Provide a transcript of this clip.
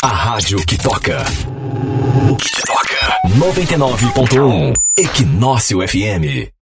A rádio que toca. O que toca. 99.1 Equinócio FM.